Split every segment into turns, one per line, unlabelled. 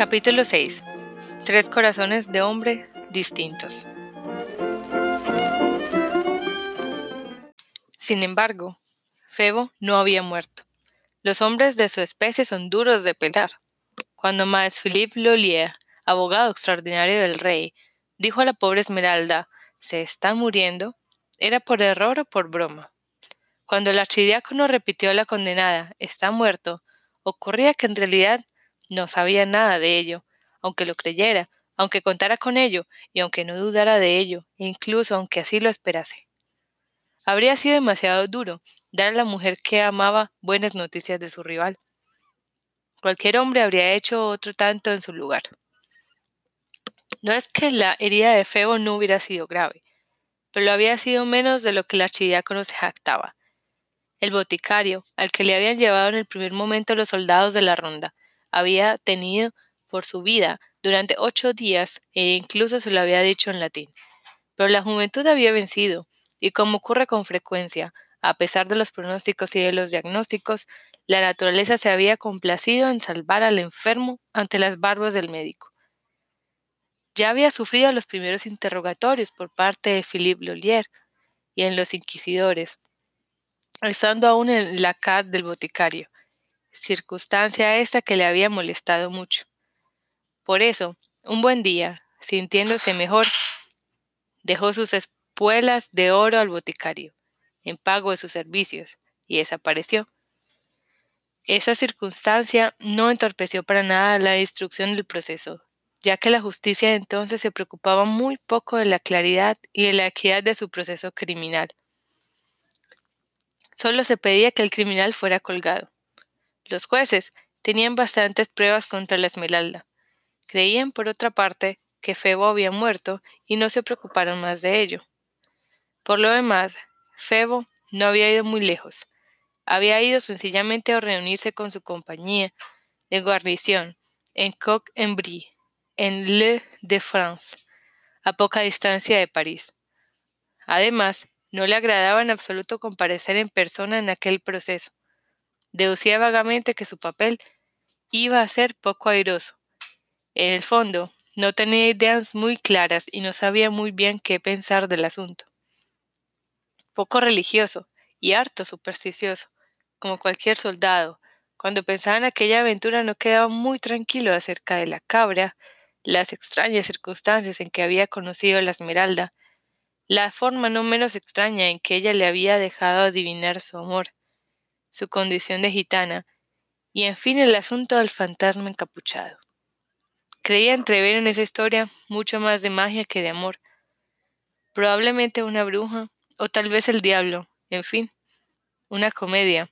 Capítulo 6. Tres corazones de hombre distintos. Sin embargo, Febo no había muerto. Los hombres de su especie son duros de pelar. Cuando Maes Philippe Lollier, abogado extraordinario del rey, dijo a la pobre Esmeralda, se está muriendo, era por error o por broma. Cuando el archidiácono repitió a la condenada, está muerto, ocurría que en realidad no sabía nada de ello, aunque lo creyera, aunque contara con ello, y aunque no dudara de ello, incluso aunque así lo esperase. Habría sido demasiado duro dar a la mujer que amaba buenas noticias de su rival. Cualquier hombre habría hecho otro tanto en su lugar. No es que la herida de Febo no hubiera sido grave, pero lo había sido menos de lo que el archidiácono se jactaba. El boticario, al que le habían llevado en el primer momento los soldados de la ronda, había tenido por su vida durante ocho días e incluso se lo había dicho en latín. Pero la juventud había vencido, y como ocurre con frecuencia, a pesar de los pronósticos y de los diagnósticos, la naturaleza se había complacido en salvar al enfermo ante las barbas del médico. Ya había sufrido los primeros interrogatorios por parte de Philippe Lollier y en los inquisidores, estando aún en la car del boticario, circunstancia esta que le había molestado mucho. Por eso, un buen día, sintiéndose mejor, dejó sus espuelas de oro al boticario, en pago de sus servicios, y desapareció. Esa circunstancia no entorpeció para nada la instrucción del proceso, ya que la justicia entonces se preocupaba muy poco de la claridad y de la equidad de su proceso criminal. Solo se pedía que el criminal fuera colgado. Los jueces tenían bastantes pruebas contra la Esmeralda. Creían, por otra parte, que Febo había muerto y no se preocuparon más de ello. Por lo demás, Febo no había ido muy lejos. Había ido sencillamente a reunirse con su compañía de guarnición en Coq-en-Brie, en Le de France, a poca distancia de París. Además, no le agradaba en absoluto comparecer en persona en aquel proceso. Deducía vagamente que su papel iba a ser poco airoso. En el fondo, no tenía ideas muy claras y no sabía muy bien qué pensar del asunto. Poco religioso y harto supersticioso, como cualquier soldado, cuando pensaba en aquella aventura no quedaba muy tranquilo acerca de la cabra, las extrañas circunstancias en que había conocido a la Esmeralda, la forma no menos extraña en que ella le había dejado adivinar su amor, su condición de gitana, y en fin el asunto del fantasma encapuchado. Creía entrever en esa historia mucho más de magia que de amor. Probablemente una bruja, o tal vez el diablo, en fin, una comedia,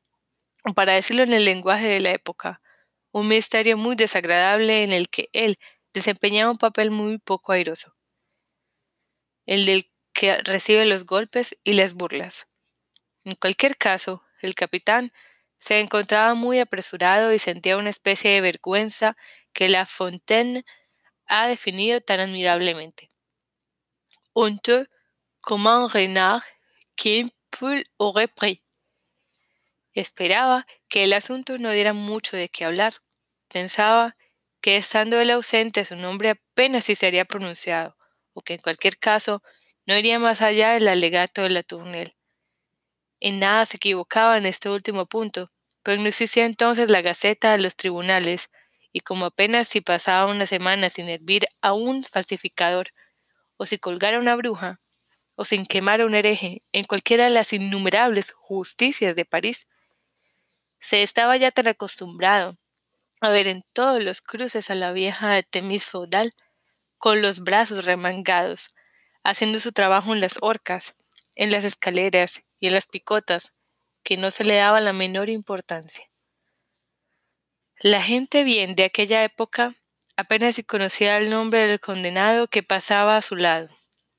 o para decirlo en el lenguaje de la época, un misterio muy desagradable en el que él desempeñaba un papel muy poco airoso, el del que recibe los golpes y las burlas. En cualquier caso, el capitán se encontraba muy apresurado y sentía una especie de vergüenza que La Fontaine ha definido tan admirablemente. Honteux comme un renard qu'un poule aurait pris. Esperaba que el asunto no diera mucho de qué hablar. Pensaba que estando él ausente su nombre apenas si sería pronunciado, o que en cualquier caso no iría más allá del alegato de la Tournelle. En nada se equivocaba en este último punto, pero no existía entonces la Gaceta de los tribunales, y como apenas si pasaba una semana sin hervir a un falsificador, o si colgara una bruja, o sin quemar a un hereje en cualquiera de las innumerables justicias de París, se estaba ya tan acostumbrado a ver en todos los cruces a la vieja de Temis feudal, con los brazos remangados, haciendo su trabajo en las horcas, en las escaleras y las picotas, que no se le daba la menor importancia. La gente bien de aquella época apenas si conocía el nombre del condenado que pasaba a su lado,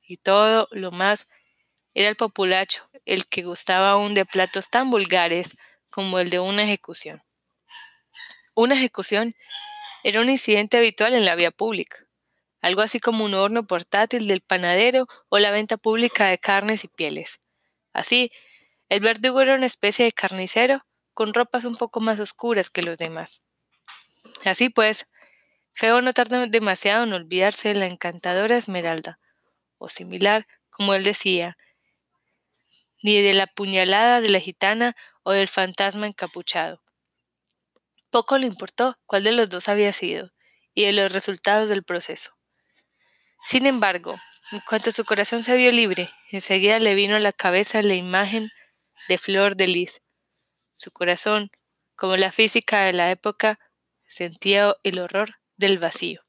y todo lo más era el populacho, el que gustaba aún de platos tan vulgares como el de una ejecución. Una ejecución era un incidente habitual en la vía pública, algo así como un horno portátil del panadero o la venta pública de carnes y pieles. Así, el verdugo era una especie de carnicero con ropas un poco más oscuras que los demás. Así pues, Feo no tardó demasiado en olvidarse de la encantadora Esmeralda, o similar, como él decía, ni de la puñalada de la gitana o del fantasma encapuchado. Poco le importó cuál de los dos había sido, y de los resultados del proceso. Sin embargo, en cuanto su corazón se vio libre, enseguida le vino a la cabeza la imagen de Flor de Lis. Su corazón, como la física de la época, sentía el horror del vacío.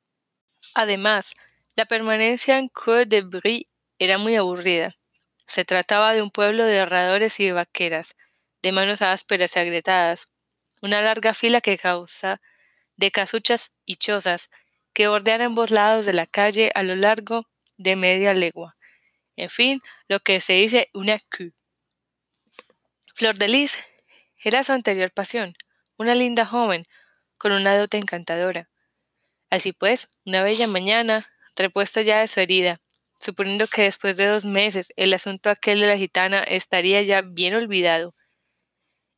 Además, la permanencia en Coeur de Brie era muy aburrida. Se trataba de un pueblo de herradores y de vaqueras, de manos ásperas y agrietadas, una larga fila que causa de casuchas y chozas que bordean ambos lados de la calle a lo largo de media legua. En fin, lo que se dice una Q. Flor de Lis era su anterior pasión, una linda joven, con una dote encantadora. Así pues, una bella mañana, repuesto ya de su herida, suponiendo que después de dos meses el asunto aquel de la gitana estaría ya bien olvidado,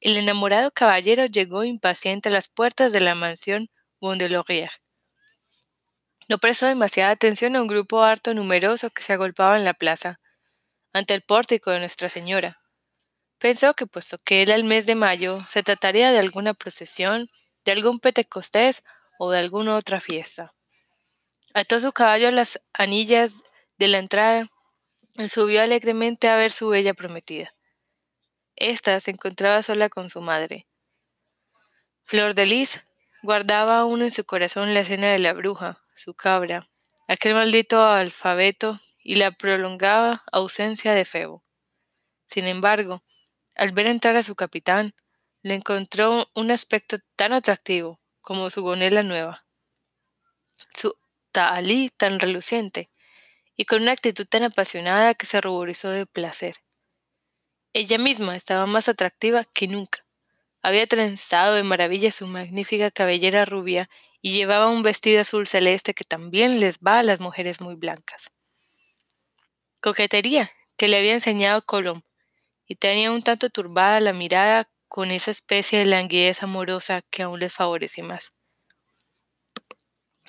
el enamorado caballero llegó impaciente a las puertas de la mansión Laurier. No prestó demasiada atención a un grupo harto numeroso que se agolpaba en la plaza, ante el pórtico de Nuestra Señora. Pensó que, puesto que era el mes de mayo, se trataría de alguna procesión, de algún petecostés o de alguna otra fiesta. Ató su caballo a las anillas de la entrada y subió alegremente a ver su bella prometida. Esta se encontraba sola con su madre. Flor de Lis guardaba aún en su corazón la escena de la bruja, su cabra, aquel maldito alfabeto y la prolongada ausencia de Febo. Sin embargo, al ver entrar a su capitán, le encontró un aspecto tan atractivo como su gonela nueva, su tahalí tan reluciente, y con una actitud tan apasionada que se ruborizó de placer. Ella misma estaba más atractiva que nunca. Había trenzado de maravilla su magnífica cabellera rubia y llevaba un vestido azul celeste que también les va a las mujeres muy blancas. Coquetería que le había enseñado Colom, y tenía un tanto turbada la mirada con esa especie de languidez amorosa que aún les favorece más.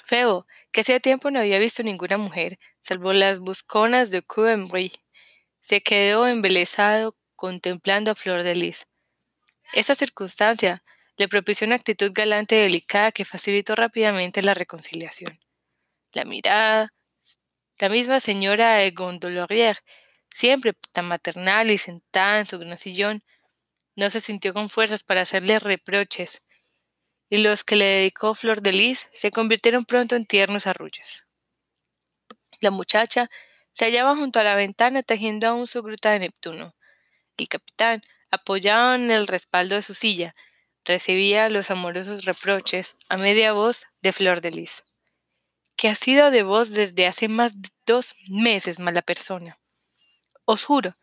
Feo, que hacía tiempo no había visto ninguna mujer, salvo las busconas de Coembry, se quedó embelesado contemplando a Flor de Lis. Esa circunstancia le propició una actitud galante y delicada que facilitó rápidamente la reconciliación. La mirada, la misma señora de Gondolaurier, siempre tan maternal y sentada en su gran sillón, no se sintió con fuerzas para hacerle reproches, y los que le dedicó Flor de Lis se convirtieron pronto en tiernos arrullos. La muchacha se hallaba junto a la ventana tejiendo aún su gruta de Neptuno, el capitán, apoyado en el respaldo de su silla, recibía los amorosos reproches a media voz de Flor de Lis. ¿Qué ha sido de vos desde hace más de dos meses, mala persona? Os juro,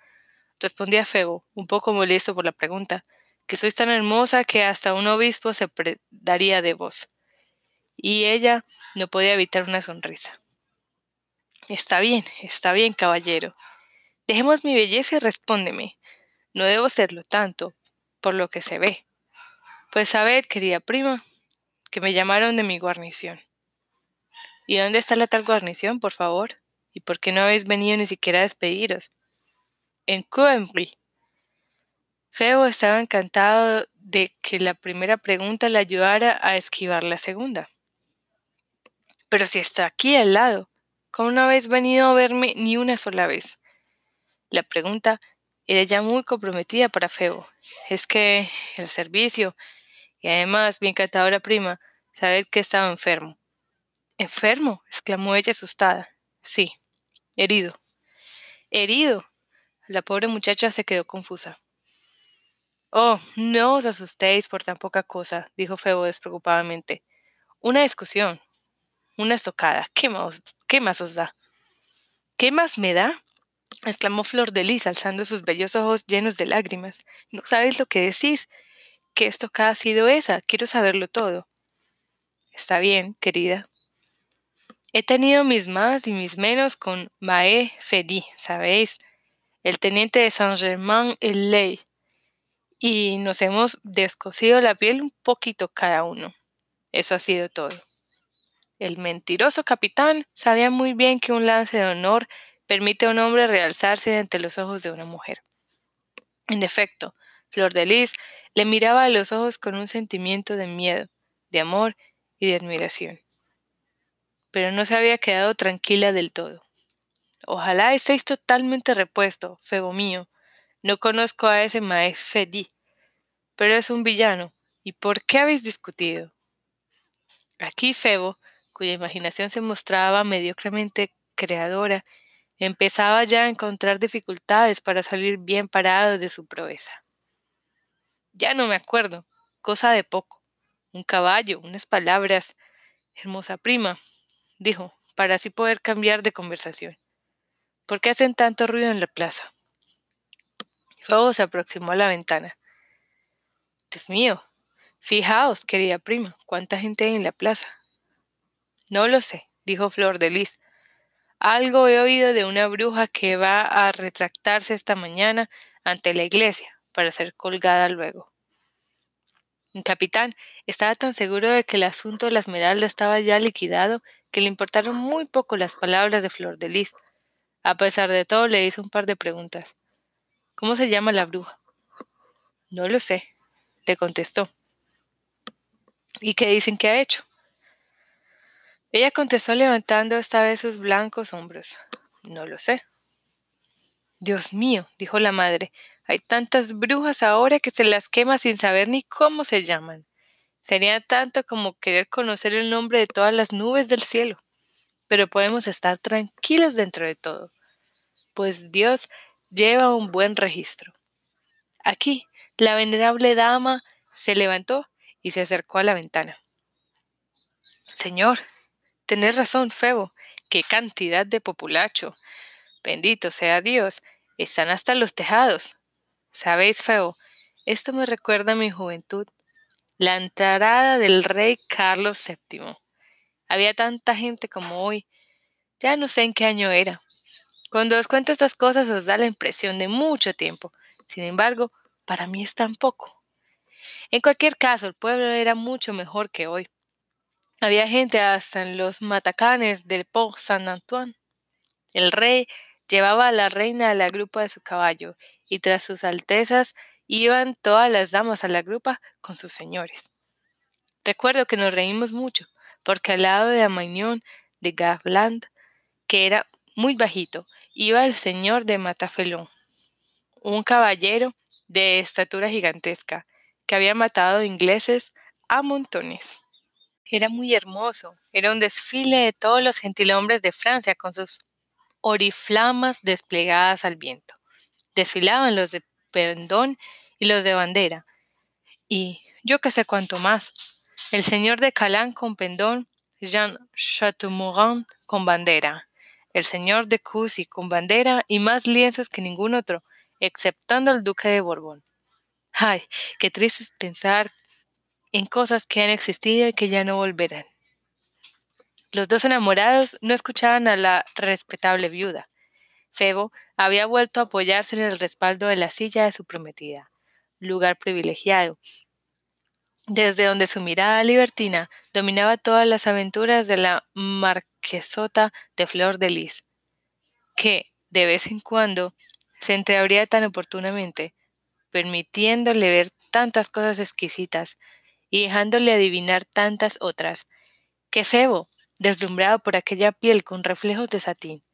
respondía Febo, un poco molesto por la pregunta, que sois tan hermosa que hasta un obispo se daría de vos. Y ella no podía evitar una sonrisa. Está bien, está bien, caballero. Dejemos mi belleza y respóndeme. No debo serlo tanto, por lo que se ve. Pues sabed, querida prima, que me llamaron de mi guarnición. ¿Y dónde está la tal guarnición, por favor? ¿Y por qué no habéis venido ni siquiera a despediros? En Coembry. Feo estaba encantado de que la primera pregunta le ayudara a esquivar la segunda. Pero si está aquí al lado, ¿cómo no habéis venido a verme ni una sola vez? La pregunta era ya muy comprometida para Febo. Es que el servicio, y además mi encantadora prima, sabed que estaba enfermo. ¿Enfermo? exclamó ella asustada. Sí, herido. Herido. La pobre muchacha se quedó confusa. Oh, no os asustéis por tan poca cosa, dijo Febo despreocupadamente. Una discusión, una estocada, ¿qué más, qué más os da? ¿Qué más me da? Exclamó Flor de Lis, alzando sus bellos ojos llenos de lágrimas. No sabéis lo que decís. ¿Qué estocada ha sido esa? Quiero saberlo todo. Está bien, querida. He tenido mis más y mis menos con Mae Fedi, ¿sabéis? El teniente de Saint-Germain-en-Laye. Y nos hemos descosido la piel un poquito cada uno. Eso ha sido todo. El mentiroso capitán sabía muy bien que un lance de honor permite a un hombre realzarse ante los ojos de una mujer. En efecto, Flor de Lis le miraba a los ojos con un sentimiento de miedo, de amor y de admiración. Pero no se había quedado tranquila del todo. Ojalá estéis totalmente repuesto, Febo mío. No conozco a ese Maefedi, pero es un villano. ¿Y por qué habéis discutido? Aquí Febo, cuya imaginación se mostraba mediocremente creadora, empezaba ya a encontrar dificultades para salir bien parado de su proeza. Ya no me acuerdo, cosa de poco. Un caballo, unas palabras. Hermosa prima, dijo, para así poder cambiar de conversación. ¿Por qué hacen tanto ruido en la plaza? Febo se aproximó a la ventana. Dios mío, fijaos, querida prima, cuánta gente hay en la plaza. No lo sé, dijo Flor de Lis. Algo he oído de una bruja que va a retractarse esta mañana ante la iglesia para ser colgada luego. El capitán estaba tan seguro de que el asunto de la esmeralda estaba ya liquidado que le importaron muy poco las palabras de Flor de Lis. A pesar de todo, le hizo un par de preguntas. ¿Cómo se llama la bruja? No lo sé, le contestó. ¿Y qué dicen que ha hecho? Ella contestó levantando esta vez sus blancos hombros. No lo sé. Dios mío, dijo la madre, hay tantas brujas ahora que se las quema sin saber ni cómo se llaman. Sería tanto como querer conocer el nombre de todas las nubes del cielo. Pero podemos estar tranquilos dentro de todo, pues Dios lleva un buen registro. Aquí, la venerable dama se levantó y se acercó a la ventana. Señor, tenés razón, Febo, qué cantidad de populacho. Bendito sea Dios, están hasta los tejados. Sabéis, Feo, esto me recuerda a mi juventud, la entrada del rey Carlos VII. Había tanta gente como hoy. Ya no sé en qué año era. Cuando os cuento estas cosas os da la impresión de mucho tiempo. Sin embargo, para mí es tan poco. En cualquier caso, el pueblo era mucho mejor que hoy. Había gente hasta en los matacanes del Port Saint-Antoine. El rey llevaba a la reina a la grupa de su caballo y tras sus altezas iban todas las damas a la grupa con sus señores. Recuerdo que nos reímos mucho, porque al lado de Amagnon de Garland, que era muy bajito, iba el señor de Matafelón, un caballero de estatura gigantesca, que había matado ingleses a montones. Era muy hermoso, era un desfile de todos los gentilhombres de Francia con sus oriflamas desplegadas al viento desfilaban los de pendón y los de bandera. Y yo que sé cuánto más. El señor de Calán con pendón, Jean Chateaumorin con bandera, el señor de Cusi con bandera y más lienzos que ningún otro, exceptando el duque de Borbón. Ay, qué triste pensar en cosas que han existido y que ya no volverán. Los dos enamorados no escuchaban a la respetable viuda. Febo había vuelto a apoyarse en el respaldo de la silla de su prometida, lugar privilegiado, desde donde su mirada libertina dominaba todas las aventuras de la marquesota de Flor de Lis, que, de vez en cuando, se entreabría tan oportunamente, permitiéndole ver tantas cosas exquisitas y dejándole adivinar tantas otras, que Febo, deslumbrado por aquella piel con reflejos de satín,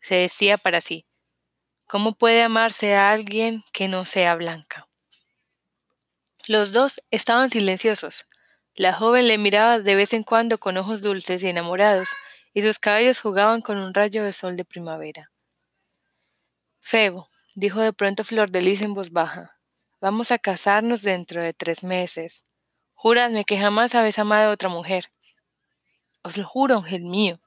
se decía para sí, ¿cómo puede amarse a alguien que no sea blanca? Los dos estaban silenciosos. La joven le miraba de vez en cuando con ojos dulces y enamorados, y sus cabellos jugaban con un rayo de sol de primavera. Febo, dijo de pronto Flor de Lis en voz baja, vamos a casarnos dentro de tres meses. Júrame que jamás habéis amado a otra mujer. Os lo juro, ángel mío,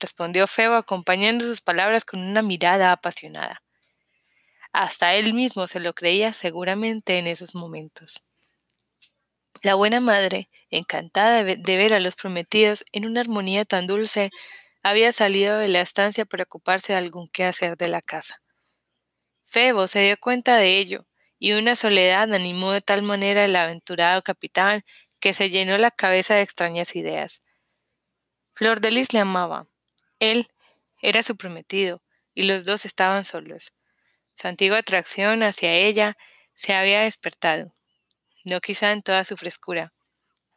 respondió Febo acompañando sus palabras con una mirada apasionada. Hasta él mismo se lo creía seguramente en esos momentos. La buena madre, encantada de ver a los prometidos en una armonía tan dulce, había salido de la estancia para ocuparse de algún quehacer de la casa. Febo se dio cuenta de ello, y una soledad animó de tal manera al aventurado capitán que se llenó la cabeza de extrañas ideas. Flor de Lis le amaba. Él era su prometido, y los dos estaban solos. Su antigua atracción hacia ella se había despertado, no quizá en toda su frescura,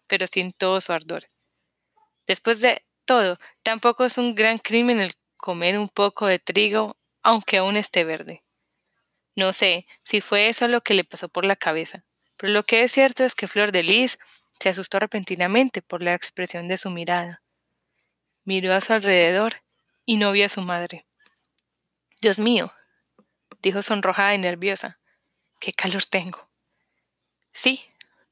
pero sin todo su ardor. Después de todo, tampoco es un gran crimen el comer un poco de trigo, aunque aún esté verde. No sé si fue eso lo que le pasó por la cabeza, pero lo que es cierto es que Flor de Lis se asustó repentinamente por la expresión de su mirada. Miró a su alrededor y no vio a su madre. Dios mío, dijo sonrojada y nerviosa, qué calor tengo. Sí,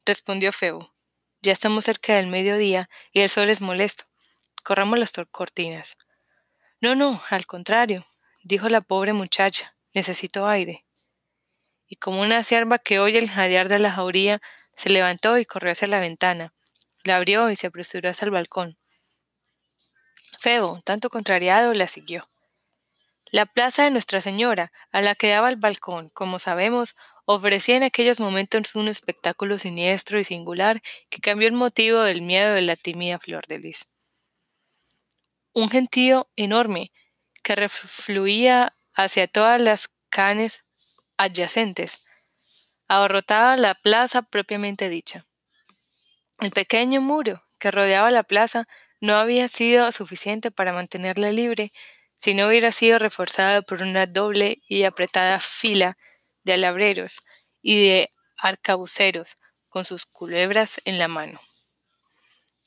respondió Febo. Ya estamos cerca del mediodía y el sol es molesto. Corramos las cortinas. No, no, al contrario, dijo la pobre muchacha, necesito aire. Y como una cierva que oye el jadear de la jauría, se levantó y corrió hacia la ventana. La abrió y se apresuró hacia el balcón. Febo, tanto contrariado, la siguió. La plaza de Nuestra Señora, a la que daba el balcón, como sabemos, ofrecía en aquellos momentos un espectáculo siniestro y singular que cambió el motivo del miedo de la tímida Flor de Lis. Un gentío enorme que refluía hacia todas las canes adyacentes abarrotaba la plaza propiamente dicha. El pequeño muro que rodeaba la plaza no había sido suficiente para mantenerla libre si no hubiera sido reforzada por una doble y apretada fila de alabreros y de arcabuceros con sus culebras en la mano.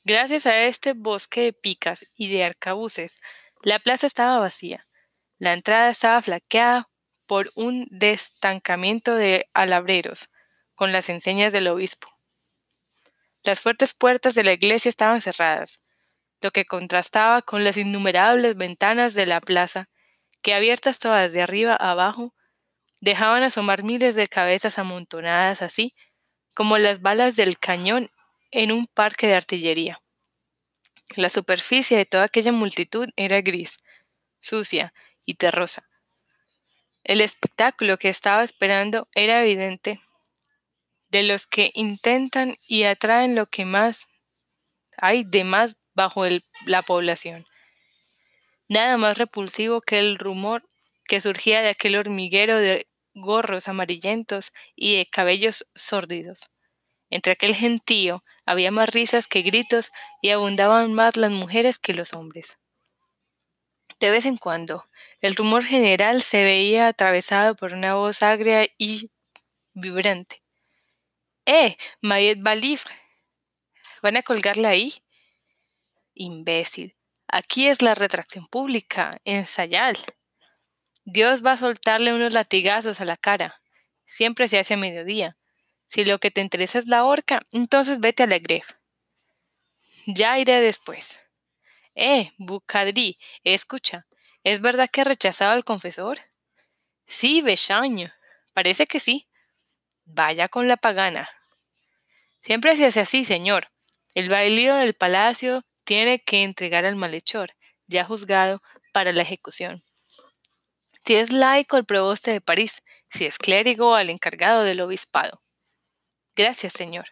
Gracias a este bosque de picas y de arcabuces, la plaza estaba vacía. La entrada estaba flaqueada por un destancamiento de alabreros con las enseñas del obispo. Las fuertes puertas de la iglesia estaban cerradas, lo que contrastaba con las innumerables ventanas de la plaza, que abiertas todas de arriba a abajo, dejaban asomar miles de cabezas amontonadas así como las balas del cañón en un parque de artillería. La superficie de toda aquella multitud era gris, sucia y terrosa. El espectáculo que estaba esperando era evidente de los que intentan y atraen lo que más hay de más bajo la población. Nada más repulsivo que el rumor que surgía de aquel hormiguero de gorros amarillentos y de cabellos sórdidos. Entre aquel gentío había más risas que gritos y abundaban más las mujeres que los hombres. De vez en cuando, el rumor general se veía atravesado por una voz agria y vibrante. ¡Eh, Mayet Balifre! ¿Van a colgarla ahí? Imbécil. Aquí es la retracción pública. Ensayal. Dios va a soltarle unos latigazos a la cara. Siempre se hace a mediodía. Si lo que te interesa es la horca, entonces vete a la gref. Ya iré después. Eh, Bucadri, escucha, ¿es verdad que ha rechazado al confesor? Sí, Bechaño. Parece que sí. Vaya con la pagana. Siempre se hace así, señor. El bailío del palacio tiene que entregar al malhechor, ya juzgado, para la ejecución. Si es laico el proboste de París, si es clérigo al encargado del obispado. Gracias, señor.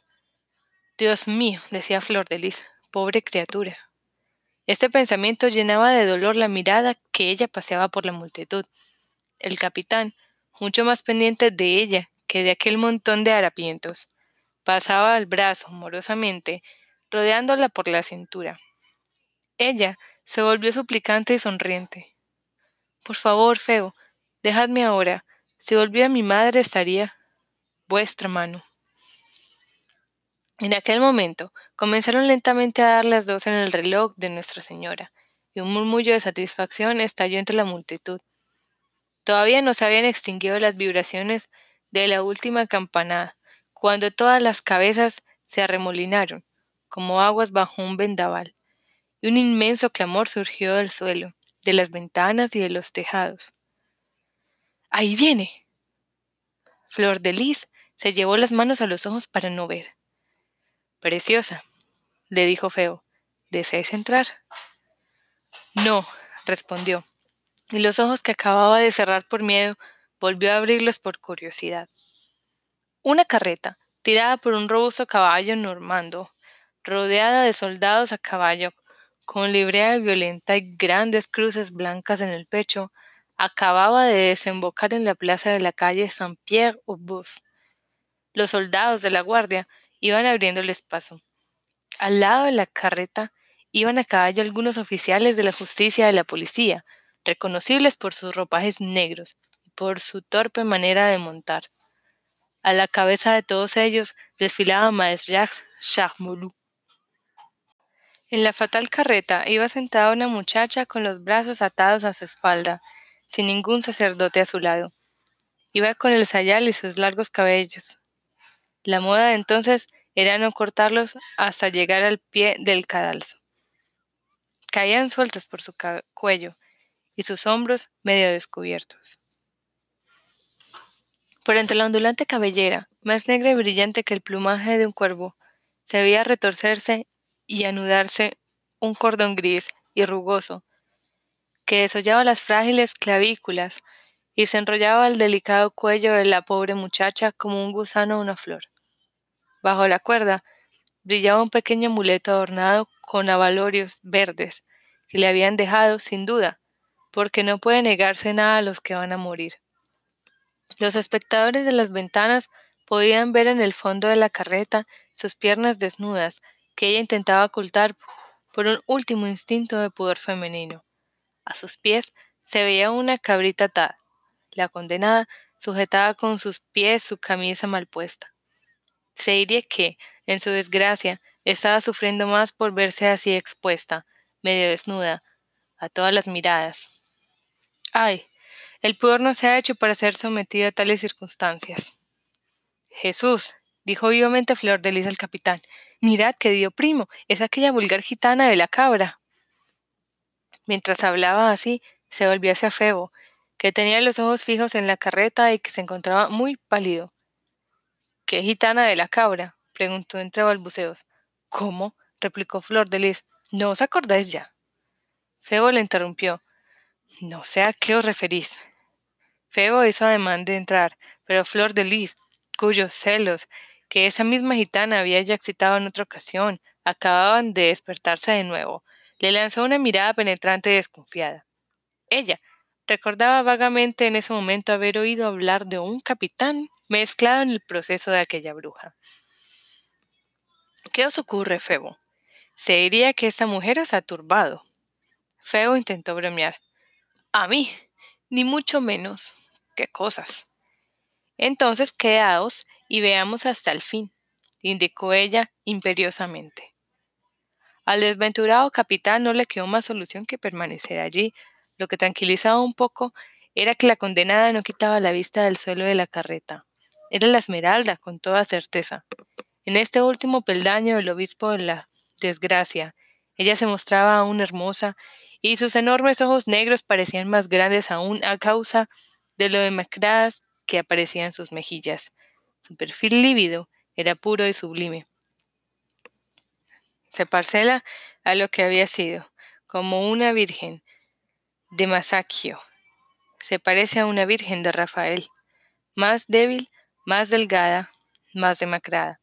Dios mío, decía Flor de Lis, pobre criatura. Este pensamiento llenaba de dolor la mirada que ella paseaba por la multitud. El capitán, mucho más pendiente de ella que de aquel montón de harapientos, pasaba el brazo morosamente rodeándola por la cintura. Ella se volvió suplicante y sonriente. Por favor, Feo, dejadme ahora. Si volviera mi madre estaría vuestra mano. En aquel momento comenzaron lentamente a dar las dos en el reloj de Nuestra Señora, y un murmullo de satisfacción estalló entre la multitud. Todavía no se habían extinguido las vibraciones de la última campanada, cuando todas las cabezas se arremolinaron, como aguas bajo un vendaval, y un inmenso clamor surgió del suelo, de las ventanas y de los tejados. Ahí viene. Flor de Lis se llevó las manos a los ojos para no ver. Preciosa, le dijo Feo, ¿deseas entrar? No, respondió, y los ojos que acababa de cerrar por miedo volvió a abrirlos por curiosidad. Una carreta, tirada por un robusto caballo normando, rodeada de soldados a caballo, con librea violenta y grandes cruces blancas en el pecho, acababa de desembocar en la plaza de la calle Saint-Pierre-au-Boeuf. Los soldados de la guardia iban abriéndoles paso. Al lado de la carreta iban a caballo algunos oficiales de la justicia de la policía, reconocibles por sus ropajes negros y por su torpe manera de montar. A la cabeza de todos ellos desfilaba Maes Jacques Charmolou. En la fatal carreta iba sentada una muchacha con los brazos atados a su espalda, sin ningún sacerdote a su lado. Iba con el sayal y sus largos cabellos. La moda de entonces era no cortarlos hasta llegar al pie del cadalso. Caían sueltos por su cuello y sus hombros medio descubiertos. Por entre la ondulante cabellera, más negra y brillante que el plumaje de un cuervo, se veía retorcerse y anudarse un cordón gris y rugoso, que desollaba las frágiles clavículas y se enrollaba el delicado cuello de la pobre muchacha como un gusano una flor. Bajo la cuerda brillaba un pequeño amuleto adornado con avalorios verdes, que le habían dejado, sin duda, porque no puede negarse nada a los que van a morir. Los espectadores de las ventanas podían ver en el fondo de la carreta sus piernas desnudas, que ella intentaba ocultar por un último instinto de pudor femenino. A sus pies se veía una cabrita atada. La condenada sujetaba con sus pies su camisa mal puesta. Se diría que, en su desgracia, estaba sufriendo más por verse así expuesta, medio desnuda, a todas las miradas. Ay, el pudor no se ha hecho para ser sometido a tales circunstancias. Jesús, dijo vivamente Flor de Lis al capitán, mirad que dio primo, es aquella vulgar gitana de la cabra. Mientras hablaba así, se volvió hacia Febo, que tenía los ojos fijos en la carreta y que se encontraba muy pálido. ¿Qué gitana de la cabra? preguntó entre balbuceos. ¿Cómo? replicó Flor de Lis. ¿No os acordáis ya? Febo le interrumpió. No sé a qué os referís. Febo hizo ademán de entrar, pero Flor de Lis, cuyos celos, que esa misma gitana había ya excitado en otra ocasión, acababan de despertarse de nuevo, le lanzó una mirada penetrante y desconfiada. Ella recordaba vagamente en ese momento haber oído hablar de un capitán mezclado en el proceso de aquella bruja. ¿Qué os ocurre, Febo? Se diría que esta mujer os ha turbado. Febo intentó bromear. A mí, ni mucho menos. ¿Qué cosas? Entonces quedaos y veamos hasta el fin, indicó ella imperiosamente. Al desventurado capitán no le quedó más solución que permanecer allí. Lo que tranquilizaba un poco era que la condenada no quitaba la vista del suelo de la carreta. Era la esmeralda, con toda certeza. En este último peldaño del obispo de la desgracia, ella se mostraba aún hermosa y sus enormes ojos negros parecían más grandes aún a causa de lo demacradas que aparecían sus mejillas. Su perfil lívido era puro y sublime. Se parcela a lo que había sido, como una virgen de Masaccio. Se parece a una virgen de Rafael, más débil, más delgada, más demacrada.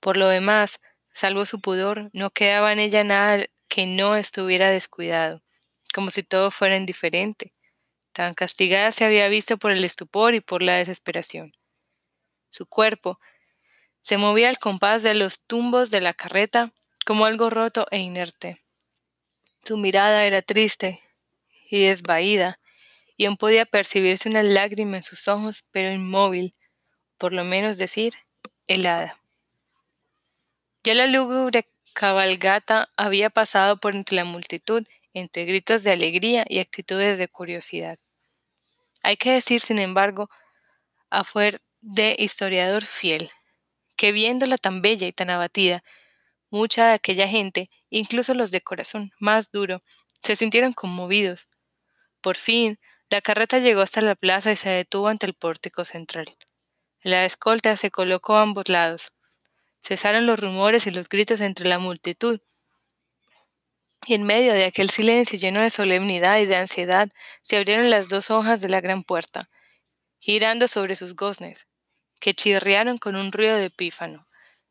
Por lo demás, salvo su pudor, no quedaba en ella nada que no estuviera descuidado, como si todo fuera indiferente. Tan castigada se había visto por el estupor y por la desesperación. Su cuerpo se movía al compás de los tumbos de la carreta como algo roto e inerte. Su mirada era triste y desvaída, y aún podía percibirse una lágrima en sus ojos, pero inmóvil, por lo menos decir, helada. Ya la lúgubre cabalgata había pasado por entre la multitud, entre gritos de alegría y actitudes de curiosidad. Hay que decir, sin embargo, a fuer de historiador fiel, que viéndola tan bella y tan abatida, mucha de aquella gente, incluso los de corazón más duro, se sintieron conmovidos. Por fin, la carreta llegó hasta la plaza y se detuvo ante el pórtico central. La escolta se colocó a ambos lados, Cesaron los rumores y los gritos entre la multitud. Y en medio de aquel silencio lleno de solemnidad y de ansiedad, se abrieron las dos hojas de la gran puerta, girando sobre sus goznes, que chirriaron con un ruido de pífano.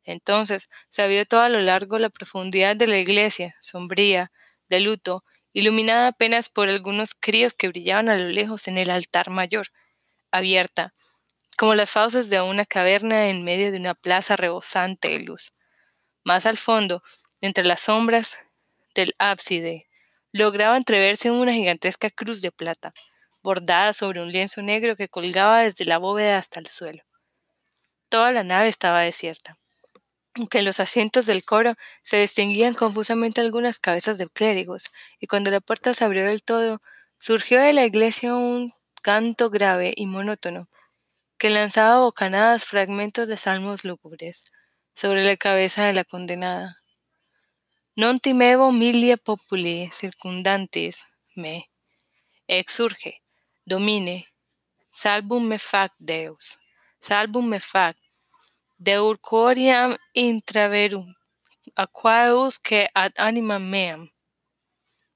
Entonces se vio todo a lo largo la profundidad de la iglesia, sombría, de luto, iluminada apenas por algunos críos que brillaban a lo lejos en el altar mayor, abierta, como las fauces de una caverna en medio de una plaza rebosante de luz. Más al fondo, entre las sombras del ábside, lograba entreverse una gigantesca cruz de plata, bordada sobre un lienzo negro que colgaba desde la bóveda hasta el suelo. Toda la nave estaba desierta. Aunque en los asientos del coro se distinguían confusamente algunas cabezas de clérigos, y cuando la puerta se abrió del todo, surgió de la iglesia un canto grave y monótono, que lanzaba bocanadas fragmentos de salmos lúgubres sobre la cabeza de la condenada. Non timevo milia populi circundantis me, exurge, domine, salvum me fac Deus, salvum me fac, deur coriam intraverum, aquaeus que ad anima meam.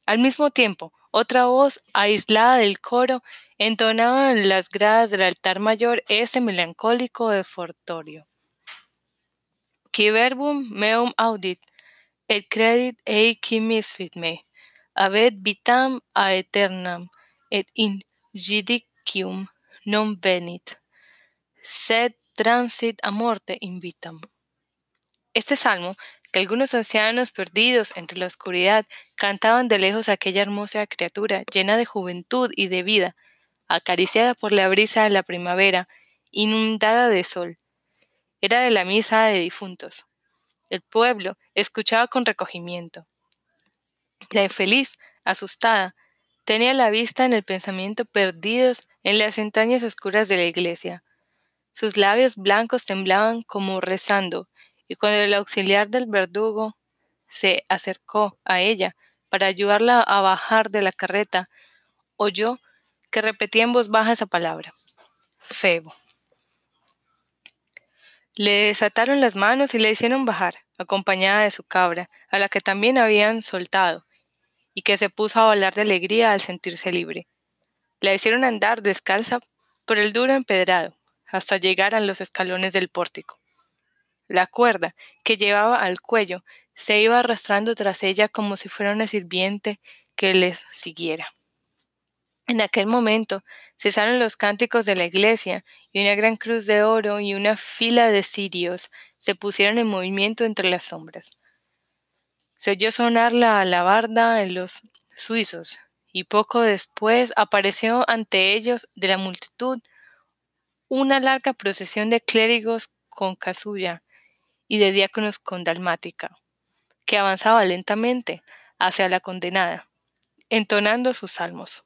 Al mismo tiempo, otra voz aislada del coro entonaba en las gradas del altar mayor ese melancólico efortorio. Qui verbum meum audit, et credit eici misfit me, avet vitam aeternam, et in judicium non venit, sed transit a morte invitam. Este salmo, que algunos ancianos perdidos entre la oscuridad cantaban de lejos aquella hermosa criatura llena de juventud y de vida, acariciada por la brisa de la primavera, inundada de sol. Era de la misa de difuntos. El pueblo escuchaba con recogimiento. La infeliz, asustada, tenía la vista en el pensamiento perdidos en las entrañas oscuras de la iglesia. Sus labios blancos temblaban como rezando, y cuando el auxiliar del verdugo se acercó a ella para ayudarla a bajar de la carreta, oyó que repetía en voz baja esa palabra, Febo. Le desataron las manos y le hicieron bajar, acompañada de su cabra, a la que también habían soltado, y que se puso a volar de alegría al sentirse libre. La hicieron andar descalza por el duro empedrado, hasta llegar a los escalones del pórtico. La cuerda que llevaba al cuello se iba arrastrando tras ella como si fuera una sirviente que les siguiera. En aquel momento cesaron los cánticos de la iglesia y una gran cruz de oro y una fila de cirios se pusieron en movimiento entre las sombras. Se oyó sonar la alabarda en los suizos y poco después apareció ante ellos de la multitud una larga procesión de clérigos con casulla y de diáconos con dalmática, que avanzaba lentamente hacia la condenada, entonando sus salmos.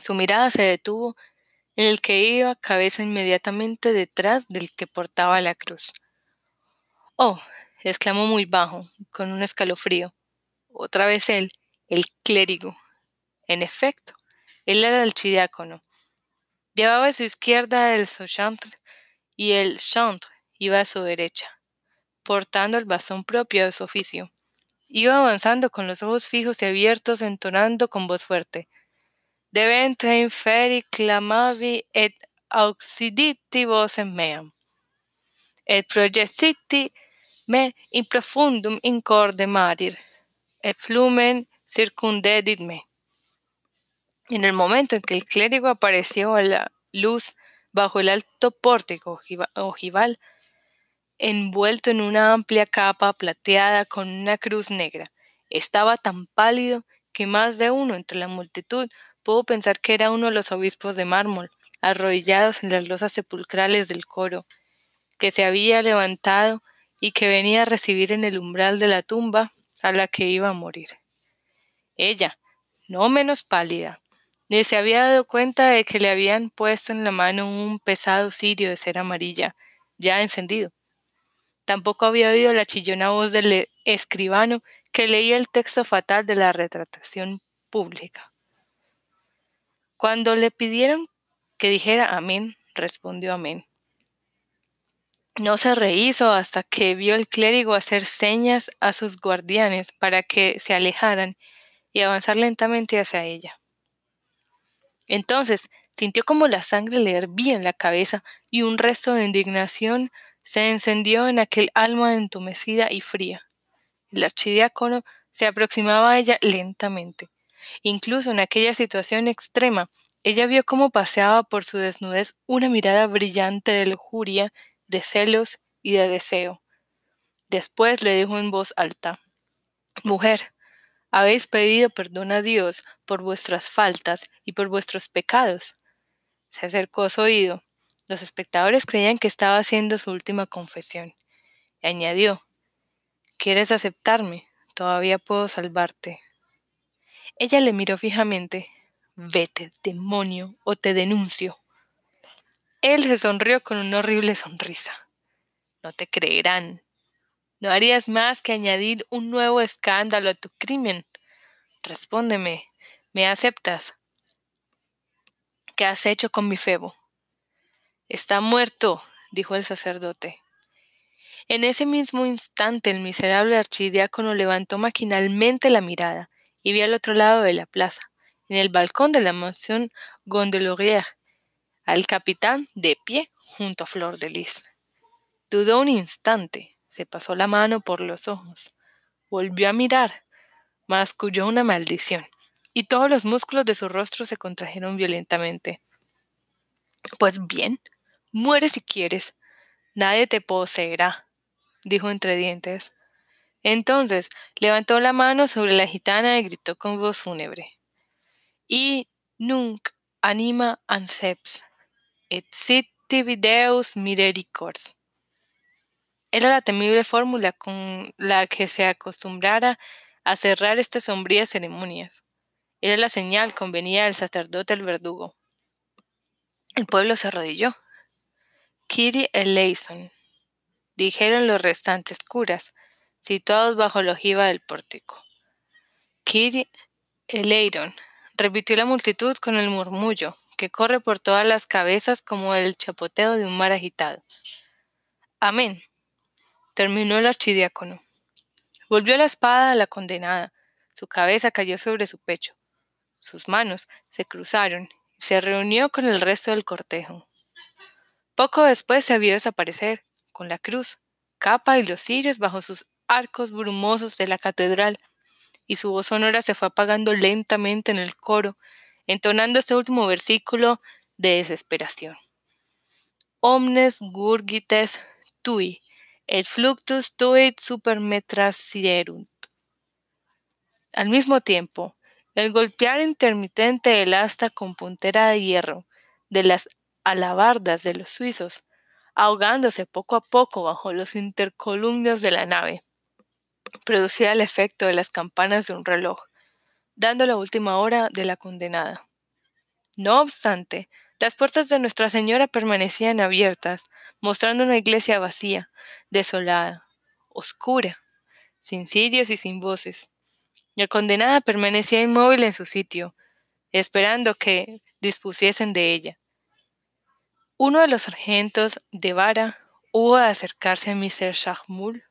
Su mirada se detuvo en el que iba cabeza inmediatamente detrás del que portaba la cruz. Oh, exclamó muy bajo, con un escalofrío. Otra vez él, el clérigo. En efecto, él era el chidiácono. Llevaba a su izquierda el sochantre y el chantre iba a su derecha, portando el bastón propio de su oficio. Iba avanzando con los ojos fijos y abiertos, entonando con voz fuerte ventre inferi clamavi et auxiditi vocem meam, et projeciti me in profundum in corde marir, et flumen circundedit me. En el momento en que el clérigo apareció a la luz bajo el alto pórtico ojival, envuelto en una amplia capa plateada con una cruz negra, estaba tan pálido que más de uno entre la multitud Puedo pensar que era uno de los obispos de mármol, arrodillados en las losas sepulcrales del coro, que se había levantado y que venía a recibir en el umbral de la tumba a la que iba a morir. Ella, no menos pálida, ni se había dado cuenta de que le habían puesto en la mano un pesado cirio de cera amarilla, ya encendido. Tampoco había oído la chillona voz del escribano que leía el texto fatal de la retratación pública. Cuando le pidieron que dijera amén, respondió amén. No se rehizo hasta que vio el clérigo hacer señas a sus guardianes para que se alejaran y avanzar lentamente hacia ella. Entonces sintió como la sangre le hervía en la cabeza y un resto de indignación se encendió en aquel alma entumecida y fría. El archidiácono se aproximaba a ella lentamente. Incluso en aquella situación extrema, ella vio cómo paseaba por su desnudez una mirada brillante de lujuria, de celos y de deseo. Después le dijo en voz alta, Mujer, habéis pedido perdón a Dios por vuestras faltas y por vuestros pecados. Se acercó a su oído. Los espectadores creían que estaba haciendo su última confesión. Y añadió, ¿Quieres aceptarme? Todavía puedo salvarte. Ella le miró fijamente. Vete, demonio, o te denuncio. Él se sonrió con una horrible sonrisa. No te creerán. No harías más que añadir un nuevo escándalo a tu crimen. Respóndeme, ¿me aceptas? ¿Qué has hecho con mi febo? Está muerto, dijo el sacerdote. En ese mismo instante el miserable archidiácono levantó maquinalmente la mirada y vio al otro lado de la plaza, en el balcón de la mansión Gondelaurier, al capitán de pie junto a Flor de Lis. Dudó un instante, se pasó la mano por los ojos, volvió a mirar, masculló una maldición, y todos los músculos de su rostro se contrajeron violentamente. Pues bien, muere si quieres, nadie te poseerá, dijo entre dientes. Entonces levantó la mano sobre la gitana y gritó con voz fúnebre. Y nunc anima anseps, et sit videus misericors. Era la temible fórmula con la que se acostumbrara a cerrar estas sombrías ceremonias. Era la señal convenida del sacerdote al verdugo. El pueblo se arrodilló. Kiri eleison, dijeron los restantes curas, situados bajo la ojiva del pórtico. Kiri eleiron, repitió la multitud con el murmullo, que corre por todas las cabezas como el chapoteo de un mar agitado. Amén. Terminó el archidiácono. Volvió la espada a la condenada. Su cabeza cayó sobre su pecho. Sus manos se cruzaron y se reunió con el resto del cortejo. Poco después se vio desaparecer, con la cruz, capa y los cirios bajo sus arcos brumosos de la catedral, y su voz sonora se fue apagando lentamente en el coro, entonando ese último versículo de desesperación. Omnes gurgites tui, et fluctus tuit supermetrasierunt. Al mismo tiempo, el golpear intermitente del asta con puntera de hierro de las alabardas de los suizos, ahogándose poco a poco bajo los intercolumnios de la nave, producía el efecto de las campanas de un reloj, dando la última hora de la condenada. No obstante, las puertas de Nuestra Señora permanecían abiertas, mostrando una iglesia vacía, desolada, oscura, sin cirios y sin voces. La condenada permanecía inmóvil en su sitio, esperando que dispusiesen de ella. Uno de los sargentos de vara hubo de acercarse a Mr. Shahmul,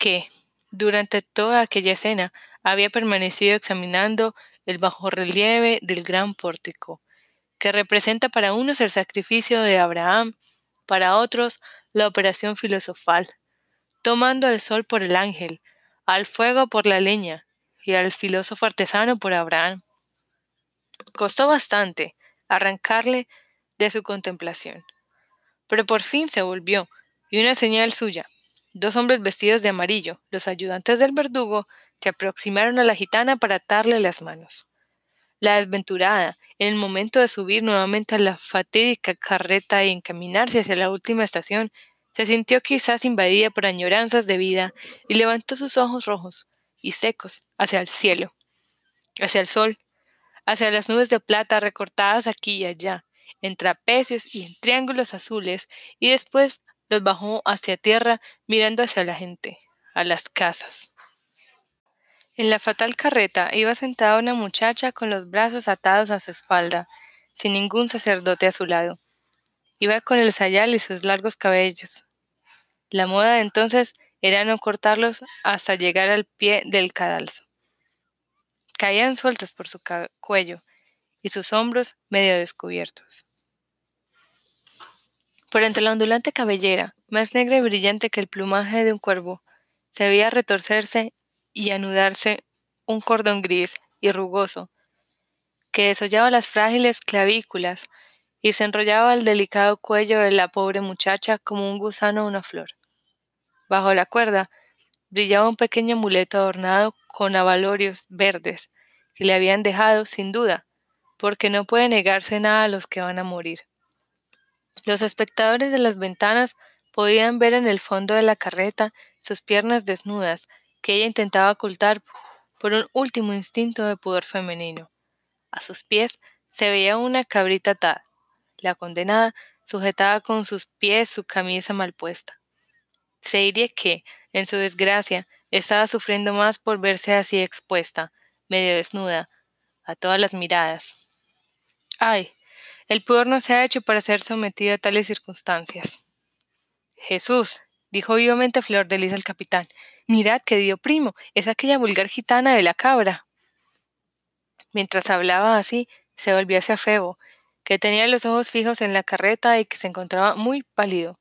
que, durante toda aquella escena, había permanecido examinando el bajorrelieve del gran pórtico, que representa para unos el sacrificio de Abraham, para otros la operación filosofal, tomando al sol por el ángel, al fuego por la leña y al filósofo artesano por Abraham. Costó bastante arrancarle de su contemplación, pero por fin se volvió, y una señal suya, dos hombres vestidos de amarillo, los ayudantes del verdugo, se aproximaron a la gitana para atarle las manos. La desventurada, en el momento de subir nuevamente a la fatídica carreta y encaminarse hacia la última estación, se sintió quizás invadida por añoranzas de vida y levantó sus ojos rojos y secos hacia el cielo, hacia el sol, hacia las nubes de plata recortadas aquí y allá, en trapecios y en triángulos azules, y después los bajó hacia tierra mirando hacia la gente, a las casas. En la fatal carreta iba sentada una muchacha con los brazos atados a su espalda, sin ningún sacerdote a su lado. Iba con el sayal y sus largos cabellos. La moda de entonces era no cortarlos hasta llegar al pie del cadalso. Caían sueltos por su cuello y sus hombros medio descubiertos. Por entre la ondulante cabellera, más negra y brillante que el plumaje de un cuervo, se veía retorcerse y anudarse un cordón gris y rugoso, que desollaba las frágiles clavículas y se enrollaba el delicado cuello de la pobre muchacha como un gusano una flor. Bajo la cuerda brillaba un pequeño amuleto adornado con avalorios verdes, que le habían dejado, sin duda, porque no puede negarse nada a los que van a morir. Los espectadores de las ventanas podían ver en el fondo de la carreta sus piernas desnudas, que ella intentaba ocultar por un último instinto de pudor femenino. A sus pies se veía una cabrita atada. La condenada sujetaba con sus pies su camisa mal puesta. Se diría que, en su desgracia, estaba sufriendo más por verse así expuesta, medio desnuda, a todas las miradas. Ay, el pudor no se ha hecho para ser sometido a tales circunstancias. Jesús, dijo vivamente Flor de Lis al capitán, mirad que dio primo, es aquella vulgar gitana de la cabra. Mientras hablaba así, se volvió hacia Febo, que tenía los ojos fijos en la carreta y que se encontraba muy pálido.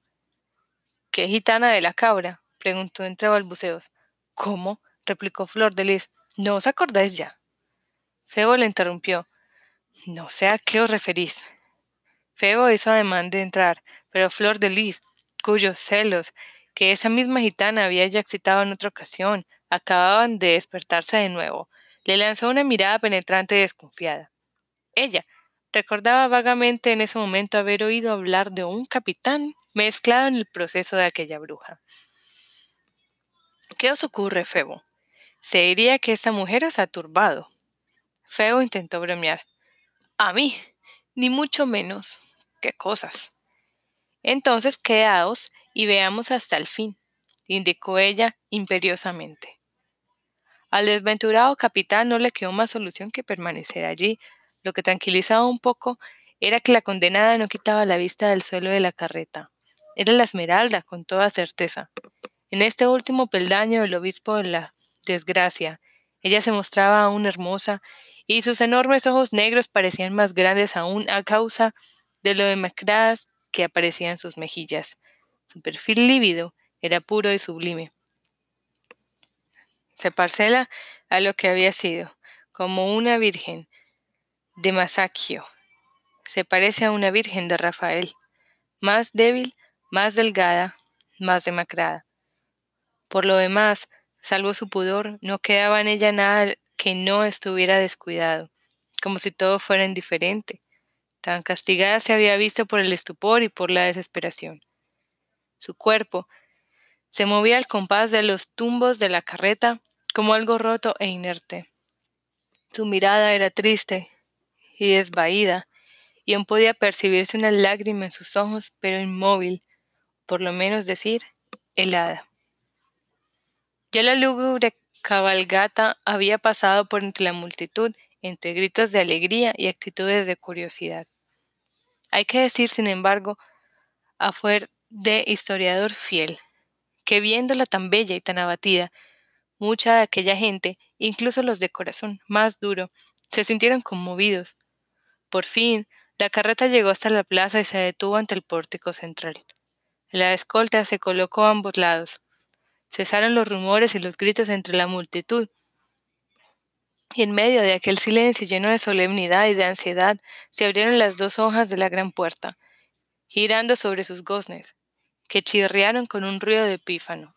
¿Qué gitana de la cabra? preguntó entre balbuceos. ¿Cómo? replicó Flor de Lis. ¿No os acordáis ya? Febo le interrumpió. No sé a qué os referís. Febo hizo ademán de entrar, pero Flor de Lis, cuyos celos, que esa misma gitana había ya excitado en otra ocasión, acababan de despertarse de nuevo, le lanzó una mirada penetrante y desconfiada. Ella recordaba vagamente en ese momento haber oído hablar de un capitán mezclado en el proceso de aquella bruja. ¿Qué os ocurre, Febo? Se diría que esta mujer os ha turbado. Febo intentó bromear. A mí, ni mucho menos. ¿Qué cosas? Entonces quedaos y veamos hasta el fin, indicó ella imperiosamente. Al desventurado capitán no le quedó más solución que permanecer allí. Lo que tranquilizaba un poco era que la condenada no quitaba la vista del suelo de la carreta. Era la esmeralda, con toda certeza. En este último peldaño del obispo de la desgracia, ella se mostraba aún hermosa y sus enormes ojos negros parecían más grandes aún a causa de lo demacradas que aparecían sus mejillas. Su perfil lívido era puro y sublime. Se parcela a lo que había sido, como una virgen de Masaccio. Se parece a una virgen de Rafael, más débil más delgada, más demacrada. Por lo demás, salvo su pudor, no quedaba en ella nada que no estuviera descuidado, como si todo fuera indiferente. Tan castigada se había visto por el estupor y por la desesperación. Su cuerpo se movía al compás de los tumbos de la carreta como algo roto e inerte. Su mirada era triste y desvaída, y aún podía percibirse una lágrima en sus ojos, pero inmóvil, por lo menos decir, helada. Ya la lúgubre cabalgata había pasado por entre la multitud, entre gritos de alegría y actitudes de curiosidad. Hay que decir, sin embargo, a fuer de historiador fiel, que viéndola tan bella y tan abatida, mucha de aquella gente, incluso los de corazón más duro, se sintieron conmovidos. Por fin, la carreta llegó hasta la plaza y se detuvo ante el pórtico central. La escolta se colocó a ambos lados. Cesaron los rumores y los gritos entre la multitud. Y en medio de aquel silencio lleno de solemnidad y de ansiedad, se abrieron las dos hojas de la gran puerta, girando sobre sus goznes, que chirriaron con un ruido de pífano.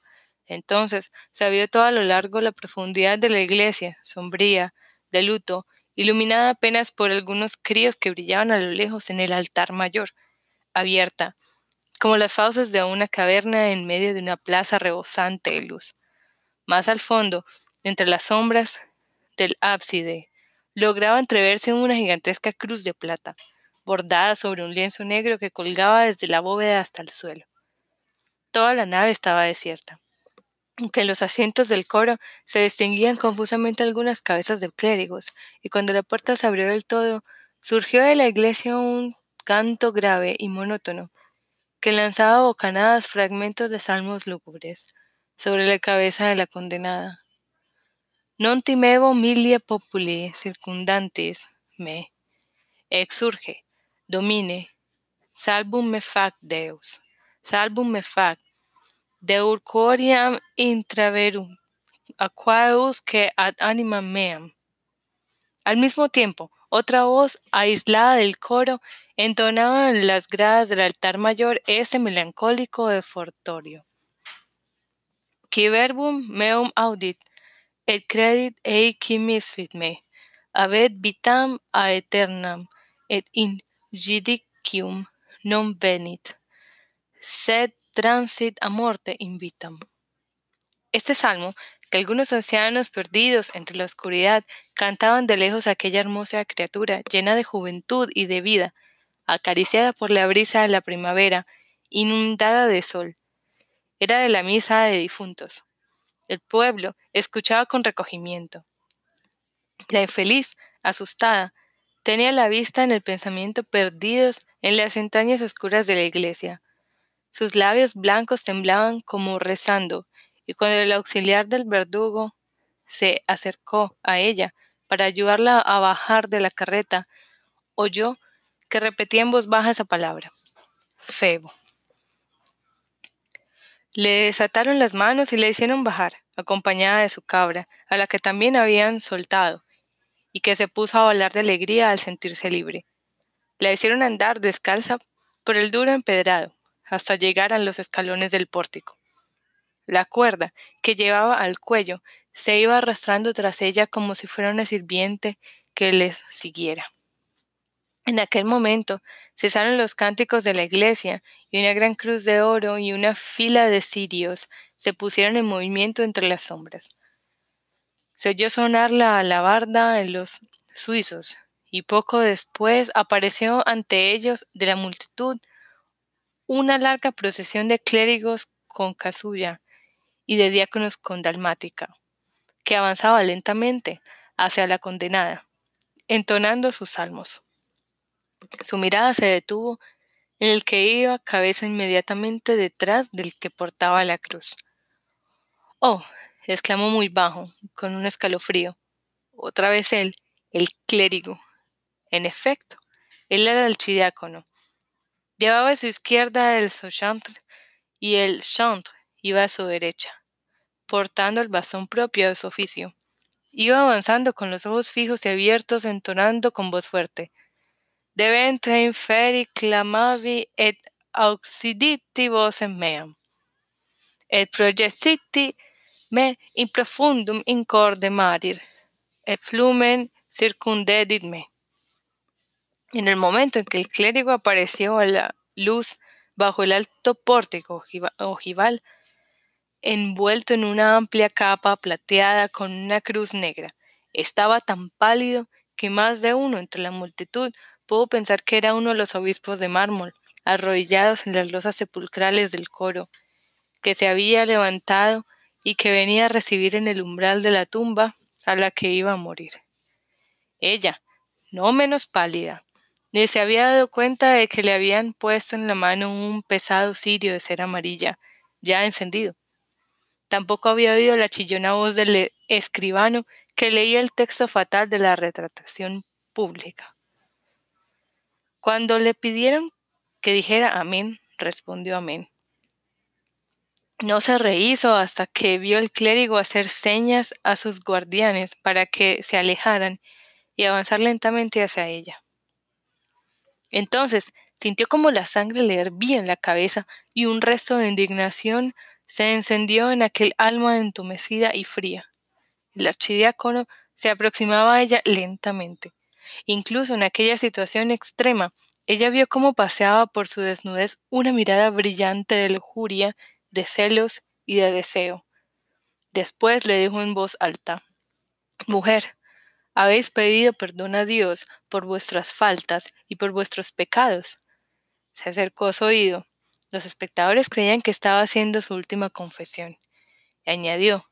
Entonces se vio todo a lo largo la profundidad de la iglesia, sombría, de luto, iluminada apenas por algunos críos que brillaban a lo lejos en el altar mayor, abierta, como las fauces de una caverna en medio de una plaza rebosante de luz. Más al fondo, entre las sombras del ábside, lograba entreverse una gigantesca cruz de plata, bordada sobre un lienzo negro que colgaba desde la bóveda hasta el suelo. Toda la nave estaba desierta. Aunque en los asientos del coro se distinguían confusamente algunas cabezas de clérigos, y cuando la puerta se abrió del todo, surgió de la iglesia un canto grave y monótono, que lanzaba bocanadas fragmentos de salmos lúgubres sobre la cabeza de la condenada. Non timevo milia populi circundantes me. Exurge, domine, salvum me fac Deus, salvum me fac, deur quoriam intraverum, aquaeus que ad animam meam. Al mismo tiempo, otra voz aislada del coro entonaba en las gradas del altar mayor ese melancólico efortorio. Qui verbum meum audit, et credit eici misfit me, avet vitam aeternam, et in judicium non venit, sed transit a morte invitam. Este salmo, que algunos ancianos perdidos entre la oscuridad cantaban de lejos aquella hermosa criatura llena de juventud y de vida, acariciada por la brisa de la primavera, inundada de sol. Era de la misa de difuntos. El pueblo escuchaba con recogimiento. La infeliz, asustada, tenía la vista en el pensamiento perdidos en las entrañas oscuras de la iglesia. Sus labios blancos temblaban como rezando, y cuando el auxiliar del verdugo se acercó a ella para ayudarla a bajar de la carreta, oyó que repetía en voz baja esa palabra, Febo. Le desataron las manos y le hicieron bajar, acompañada de su cabra, a la que también habían soltado, y que se puso a volar de alegría al sentirse libre. La hicieron andar descalza por el duro empedrado, hasta llegar a los escalones del pórtico. La cuerda que llevaba al cuello se iba arrastrando tras ella como si fuera una sirviente que les siguiera. En aquel momento cesaron los cánticos de la iglesia y una gran cruz de oro y una fila de cirios se pusieron en movimiento entre las sombras. Se oyó sonar la alabarda en los suizos y poco después apareció ante ellos de la multitud una larga procesión de clérigos con casulla y de diáconos con dalmática, que avanzaba lentamente hacia la condenada, entonando sus salmos. Su mirada se detuvo en el que iba cabeza inmediatamente detrás del que portaba la cruz. Oh, exclamó muy bajo, con un escalofrío. Otra vez él, el clérigo. En efecto, él era el archidiácono. Llevaba a su izquierda el sochantre y el chantre iba a su derecha, portando el bastón propio de su oficio. Iba avanzando con los ojos fijos y abiertos, entonando con voz fuerte deventre inferi clamavi et auxiditi vocem meam, et projeciti me in profundum in corde marir, et flumen circundedit me. En el momento en que el clérigo apareció a la luz bajo el alto pórtico ojival, envuelto en una amplia capa plateada con una cruz negra, estaba tan pálido que más de uno entre la multitud Puedo pensar que era uno de los obispos de mármol, arrodillados en las losas sepulcrales del coro, que se había levantado y que venía a recibir en el umbral de la tumba a la que iba a morir. Ella, no menos pálida, ni se había dado cuenta de que le habían puesto en la mano un pesado cirio de cera amarilla, ya encendido. Tampoco había oído la chillona voz del escribano que leía el texto fatal de la retratación pública. Cuando le pidieron que dijera amén, respondió amén. No se rehizo hasta que vio el clérigo hacer señas a sus guardianes para que se alejaran y avanzar lentamente hacia ella. Entonces sintió como la sangre le hervía en la cabeza y un resto de indignación se encendió en aquel alma entumecida y fría. El archidiácono se aproximaba a ella lentamente. Incluso en aquella situación extrema, ella vio cómo paseaba por su desnudez una mirada brillante de lujuria, de celos y de deseo. Después le dijo en voz alta Mujer, habéis pedido perdón a Dios por vuestras faltas y por vuestros pecados. Se acercó a su oído. Los espectadores creían que estaba haciendo su última confesión. Y añadió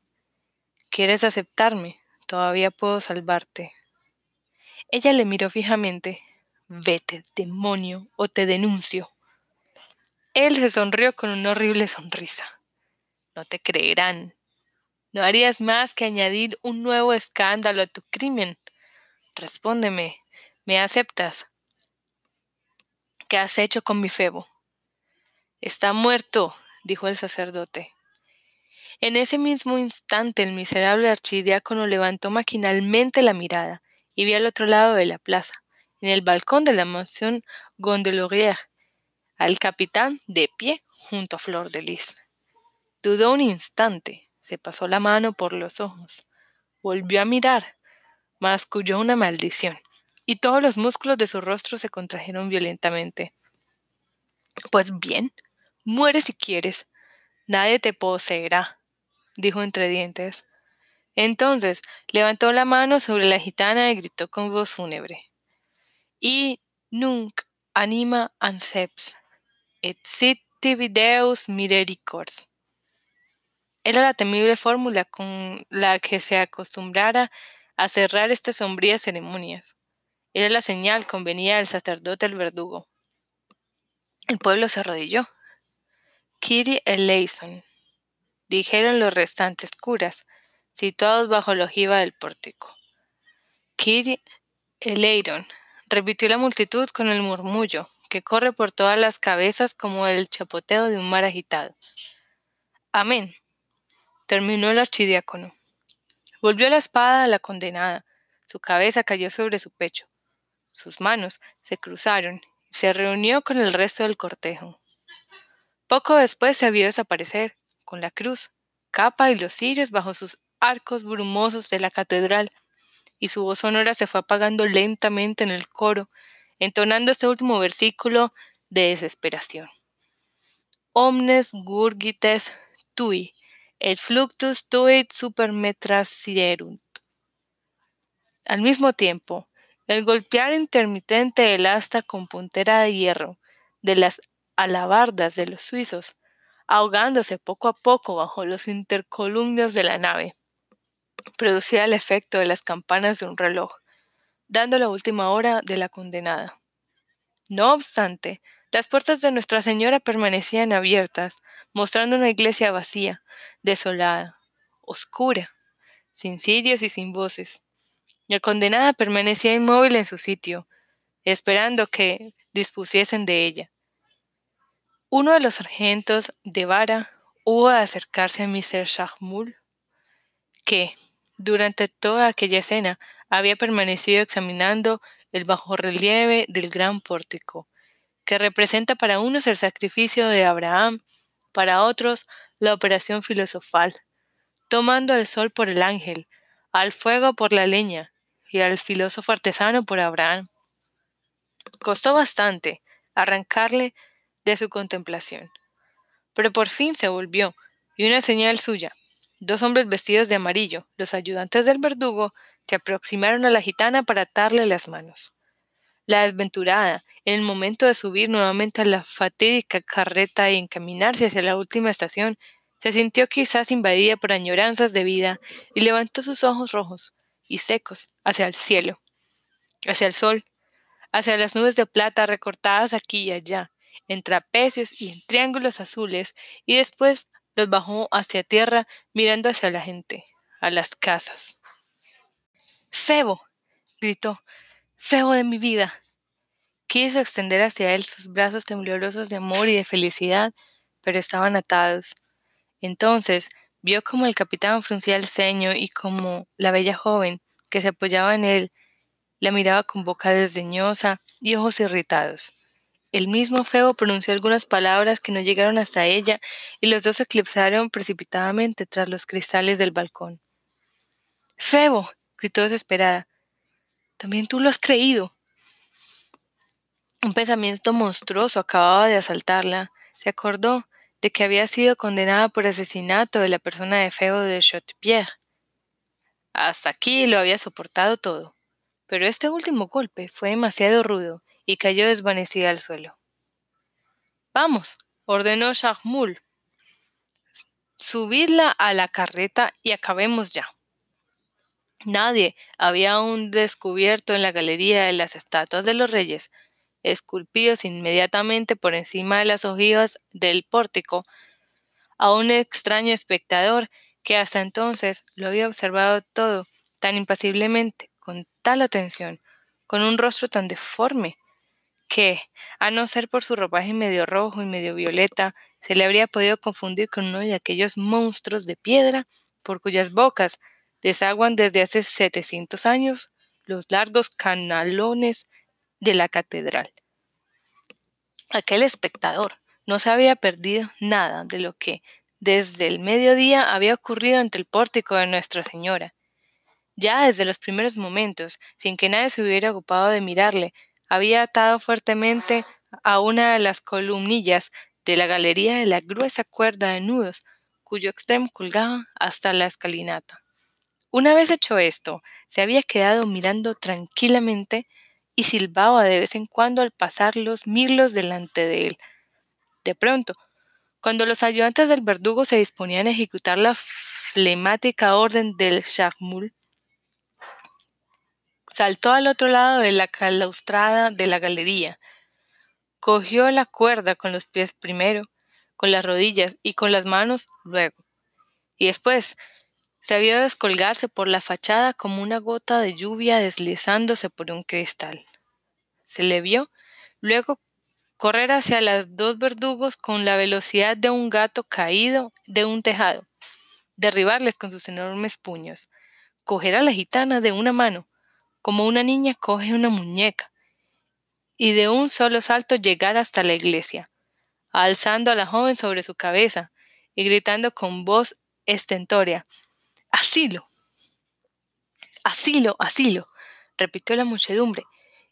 ¿Quieres aceptarme? Todavía puedo salvarte. Ella le miró fijamente. Vete, demonio, o te denuncio. Él se sonrió con una horrible sonrisa. No te creerán. No harías más que añadir un nuevo escándalo a tu crimen. Respóndeme, ¿me aceptas? ¿Qué has hecho con mi Febo? Está muerto, dijo el sacerdote. En ese mismo instante el miserable archidiácono levantó maquinalmente la mirada y vio al otro lado de la plaza, en el balcón de la mansión Gondelaurier, al capitán de pie junto a Flor de Lis. Dudó un instante, se pasó la mano por los ojos, volvió a mirar, masculló una maldición, y todos los músculos de su rostro se contrajeron violentamente. Pues bien, muere si quieres, nadie te poseerá, dijo entre dientes. Entonces levantó la mano sobre la gitana y gritó con voz fúnebre. Y nunc anima anseps, et sit misericors. Era la temible fórmula con la que se acostumbrara a cerrar estas sombrías ceremonias. Era la señal convenida del sacerdote el verdugo. El pueblo se arrodilló. Kitty eleison, dijeron los restantes curas, situados bajo la ojiva del pórtico. Kitty eleiron, repitió la multitud con el murmullo, que corre por todas las cabezas como el chapoteo de un mar agitado. Amén. Terminó el archidiácono. Volvió la espada a la condenada. Su cabeza cayó sobre su pecho. Sus manos se cruzaron y se reunió con el resto del cortejo. Poco después se vio desaparecer, con la cruz, capa y los cirios bajo sus arcos brumosos de la catedral, y su voz sonora se fue apagando lentamente en el coro, entonando ese último versículo de desesperación. Omnes gurgites tui, et fluctus tuit supermetrasierunt. Al mismo tiempo, el golpear intermitente del asta con puntera de hierro de las alabardas de los suizos, ahogándose poco a poco bajo los intercolumnios de la nave, producía el efecto de las campanas de un reloj, dando la última hora de la condenada. No obstante, las puertas de Nuestra Señora permanecían abiertas, mostrando una iglesia vacía, desolada, oscura, sin cirios y sin voces. La condenada permanecía inmóvil en su sitio, esperando que dispusiesen de ella. Uno de los sargentos de vara hubo de acercarse a Mr. Shahmul, que, durante toda aquella escena, había permanecido examinando el bajorrelieve del gran pórtico, que representa para unos el sacrificio de Abraham, para otros la operación filosofal, tomando al sol por el ángel, al fuego por la leña y al filósofo artesano por Abraham. Costó bastante arrancarle de su contemplación, pero por fin se volvió, y una señal suya, Dos hombres vestidos de amarillo, los ayudantes del verdugo, se aproximaron a la gitana para atarle las manos. La desventurada, en el momento de subir nuevamente a la fatídica carreta y encaminarse hacia la última estación, se sintió quizás invadida por añoranzas de vida y levantó sus ojos rojos y secos hacia el cielo, hacia el sol, hacia las nubes de plata recortadas aquí y allá, en trapecios y en triángulos azules, y después los bajó hacia tierra mirando hacia la gente, a las casas. Febo. gritó. Febo de mi vida. Quiso extender hacia él sus brazos temblorosos de amor y de felicidad, pero estaban atados. Entonces vio como el capitán fruncía el ceño y como la bella joven, que se apoyaba en él, la miraba con boca desdeñosa y ojos irritados. El mismo Febo pronunció algunas palabras que no llegaron hasta ella y los dos eclipsaron precipitadamente tras los cristales del balcón. Febo, gritó desesperada. También tú lo has creído. Un pensamiento monstruoso acababa de asaltarla. Se acordó de que había sido condenada por asesinato de la persona de Febo de Chotepierre. Hasta aquí lo había soportado todo, pero este último golpe fue demasiado rudo y cayó desvanecida al suelo. Vamos, ordenó Shahmul. Subidla a la carreta y acabemos ya. Nadie. Había aún descubierto en la galería de las estatuas de los reyes, esculpidos inmediatamente por encima de las ojivas del pórtico, a un extraño espectador que hasta entonces lo había observado todo tan impasiblemente, con tal atención, con un rostro tan deforme, que, a no ser por su ropaje medio rojo y medio violeta, se le habría podido confundir con uno de aquellos monstruos de piedra por cuyas bocas desaguan desde hace 700 años los largos canalones de la catedral. Aquel espectador no se había perdido nada de lo que desde el mediodía había ocurrido ante el pórtico de Nuestra Señora. Ya desde los primeros momentos, sin que nadie se hubiera ocupado de mirarle, había atado fuertemente a una de las columnillas de la galería de la gruesa cuerda de nudos, cuyo extremo colgaba hasta la escalinata. Una vez hecho esto, se había quedado mirando tranquilamente y silbaba de vez en cuando al pasar los mirlos delante de él. De pronto, cuando los ayudantes del verdugo se disponían a ejecutar la flemática orden del Shahmul, saltó al otro lado de la calaustrada de la galería, cogió la cuerda con los pies primero, con las rodillas y con las manos luego, y después se vio descolgarse por la fachada como una gota de lluvia deslizándose por un cristal. Se le vio luego correr hacia los dos verdugos con la velocidad de un gato caído de un tejado, derribarles con sus enormes puños, coger a la gitana de una mano, como una niña coge una muñeca, y de un solo salto llegar hasta la iglesia, alzando a la joven sobre su cabeza y gritando con voz estentórea, Asilo. Asilo, asilo, repitió la muchedumbre,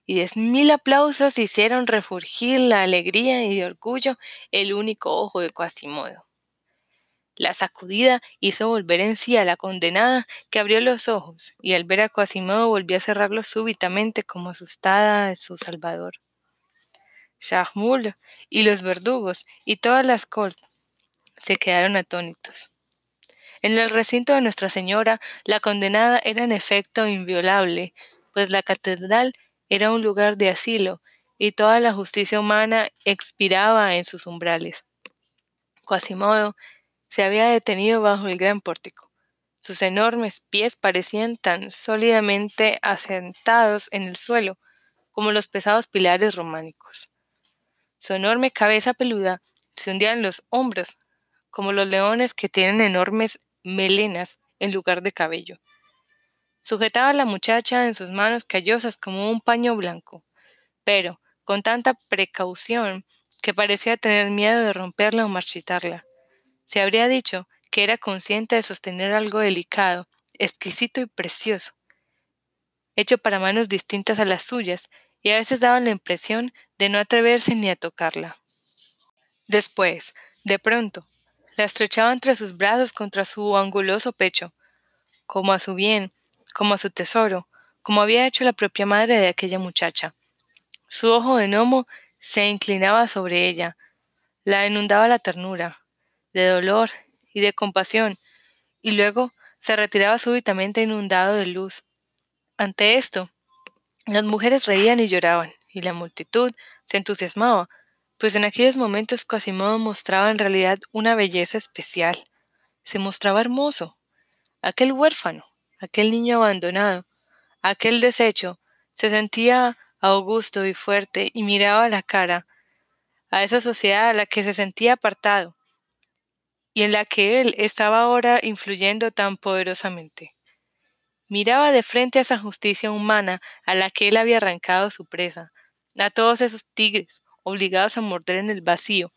y diez mil aplausos hicieron refugir la alegría y de orgullo el único ojo de Quasimodo. La sacudida hizo volver en sí a la condenada, que abrió los ojos, y al ver a Quasimodo volvió a cerrarlos súbitamente como asustada de su salvador. Shahmul y los verdugos y todas las cortes se quedaron atónitos. En el recinto de Nuestra Señora, la condenada era en efecto inviolable, pues la catedral era un lugar de asilo y toda la justicia humana expiraba en sus umbrales. Quasimodo se había detenido bajo el gran pórtico. Sus enormes pies parecían tan sólidamente asentados en el suelo como los pesados pilares románicos. Su enorme cabeza peluda se hundía en los hombros, como los leones que tienen enormes melenas en lugar de cabello. Sujetaba a la muchacha en sus manos callosas como un paño blanco, pero con tanta precaución que parecía tener miedo de romperla o marchitarla. Se habría dicho que era consciente de sostener algo delicado, exquisito y precioso, hecho para manos distintas a las suyas, y a veces daba la impresión de no atreverse ni a tocarla. Después, de pronto, la estrechaba entre sus brazos contra su anguloso pecho, como a su bien, como a su tesoro, como había hecho la propia madre de aquella muchacha. Su ojo de gnomo se inclinaba sobre ella, la inundaba la ternura, de dolor y de compasión, y luego se retiraba súbitamente inundado de luz. Ante esto, las mujeres reían y lloraban, y la multitud se entusiasmaba, pues en aquellos momentos Quasimodo mostraba en realidad una belleza especial. Se mostraba hermoso. Aquel huérfano, aquel niño abandonado, aquel deshecho, se sentía augusto y fuerte y miraba la cara a esa sociedad a la que se sentía apartado, y en la que él estaba ahora influyendo tan poderosamente. Miraba de frente a esa justicia humana a la que él había arrancado su presa, a todos esos tigres obligados a morder en el vacío,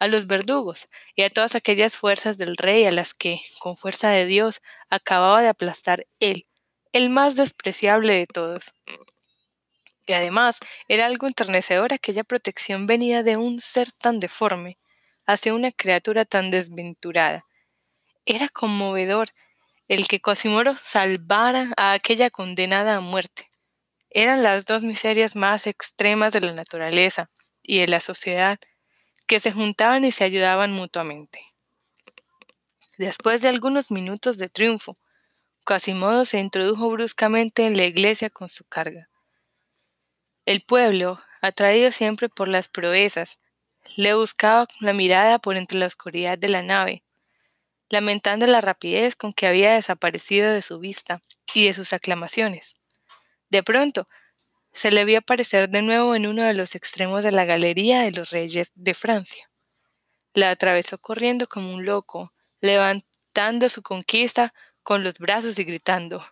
a los verdugos y a todas aquellas fuerzas del rey a las que, con fuerza de Dios, acababa de aplastar él, el más despreciable de todos. Y además era algo enternecedor aquella protección venida de un ser tan deforme, hacia una criatura tan desventurada. Era conmovedor el que Cosimoro salvara a aquella condenada a muerte. Eran las dos miserias más extremas de la naturaleza y de la sociedad, que se juntaban y se ayudaban mutuamente. Después de algunos minutos de triunfo, Quasimodo se introdujo bruscamente en la iglesia con su carga. El pueblo, atraído siempre por las proezas, le buscaba con la mirada por entre la oscuridad de la nave, lamentando la rapidez con que había desaparecido de su vista y de sus aclamaciones. De pronto, se le vio aparecer de nuevo en uno de los extremos de la galería de los reyes de Francia. La atravesó corriendo como un loco, levantando su conquista con los brazos y gritando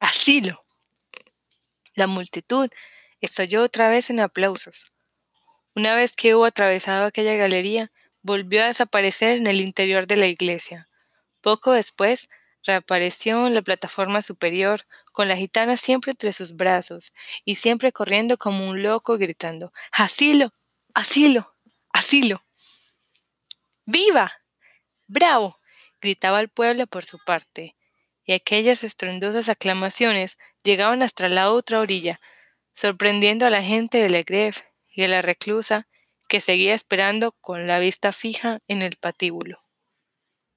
Asilo. La multitud estalló otra vez en aplausos. Una vez que hubo atravesado aquella galería, volvió a desaparecer en el interior de la iglesia. Poco después, reapareció en la plataforma superior, con la gitana siempre entre sus brazos, y siempre corriendo como un loco gritando Asilo. Asilo. Asilo. ¡Viva! ¡Bravo! gritaba el pueblo por su parte, y aquellas estruendosas aclamaciones llegaban hasta la otra orilla, sorprendiendo a la gente de Legreve y a la reclusa que seguía esperando con la vista fija en el patíbulo.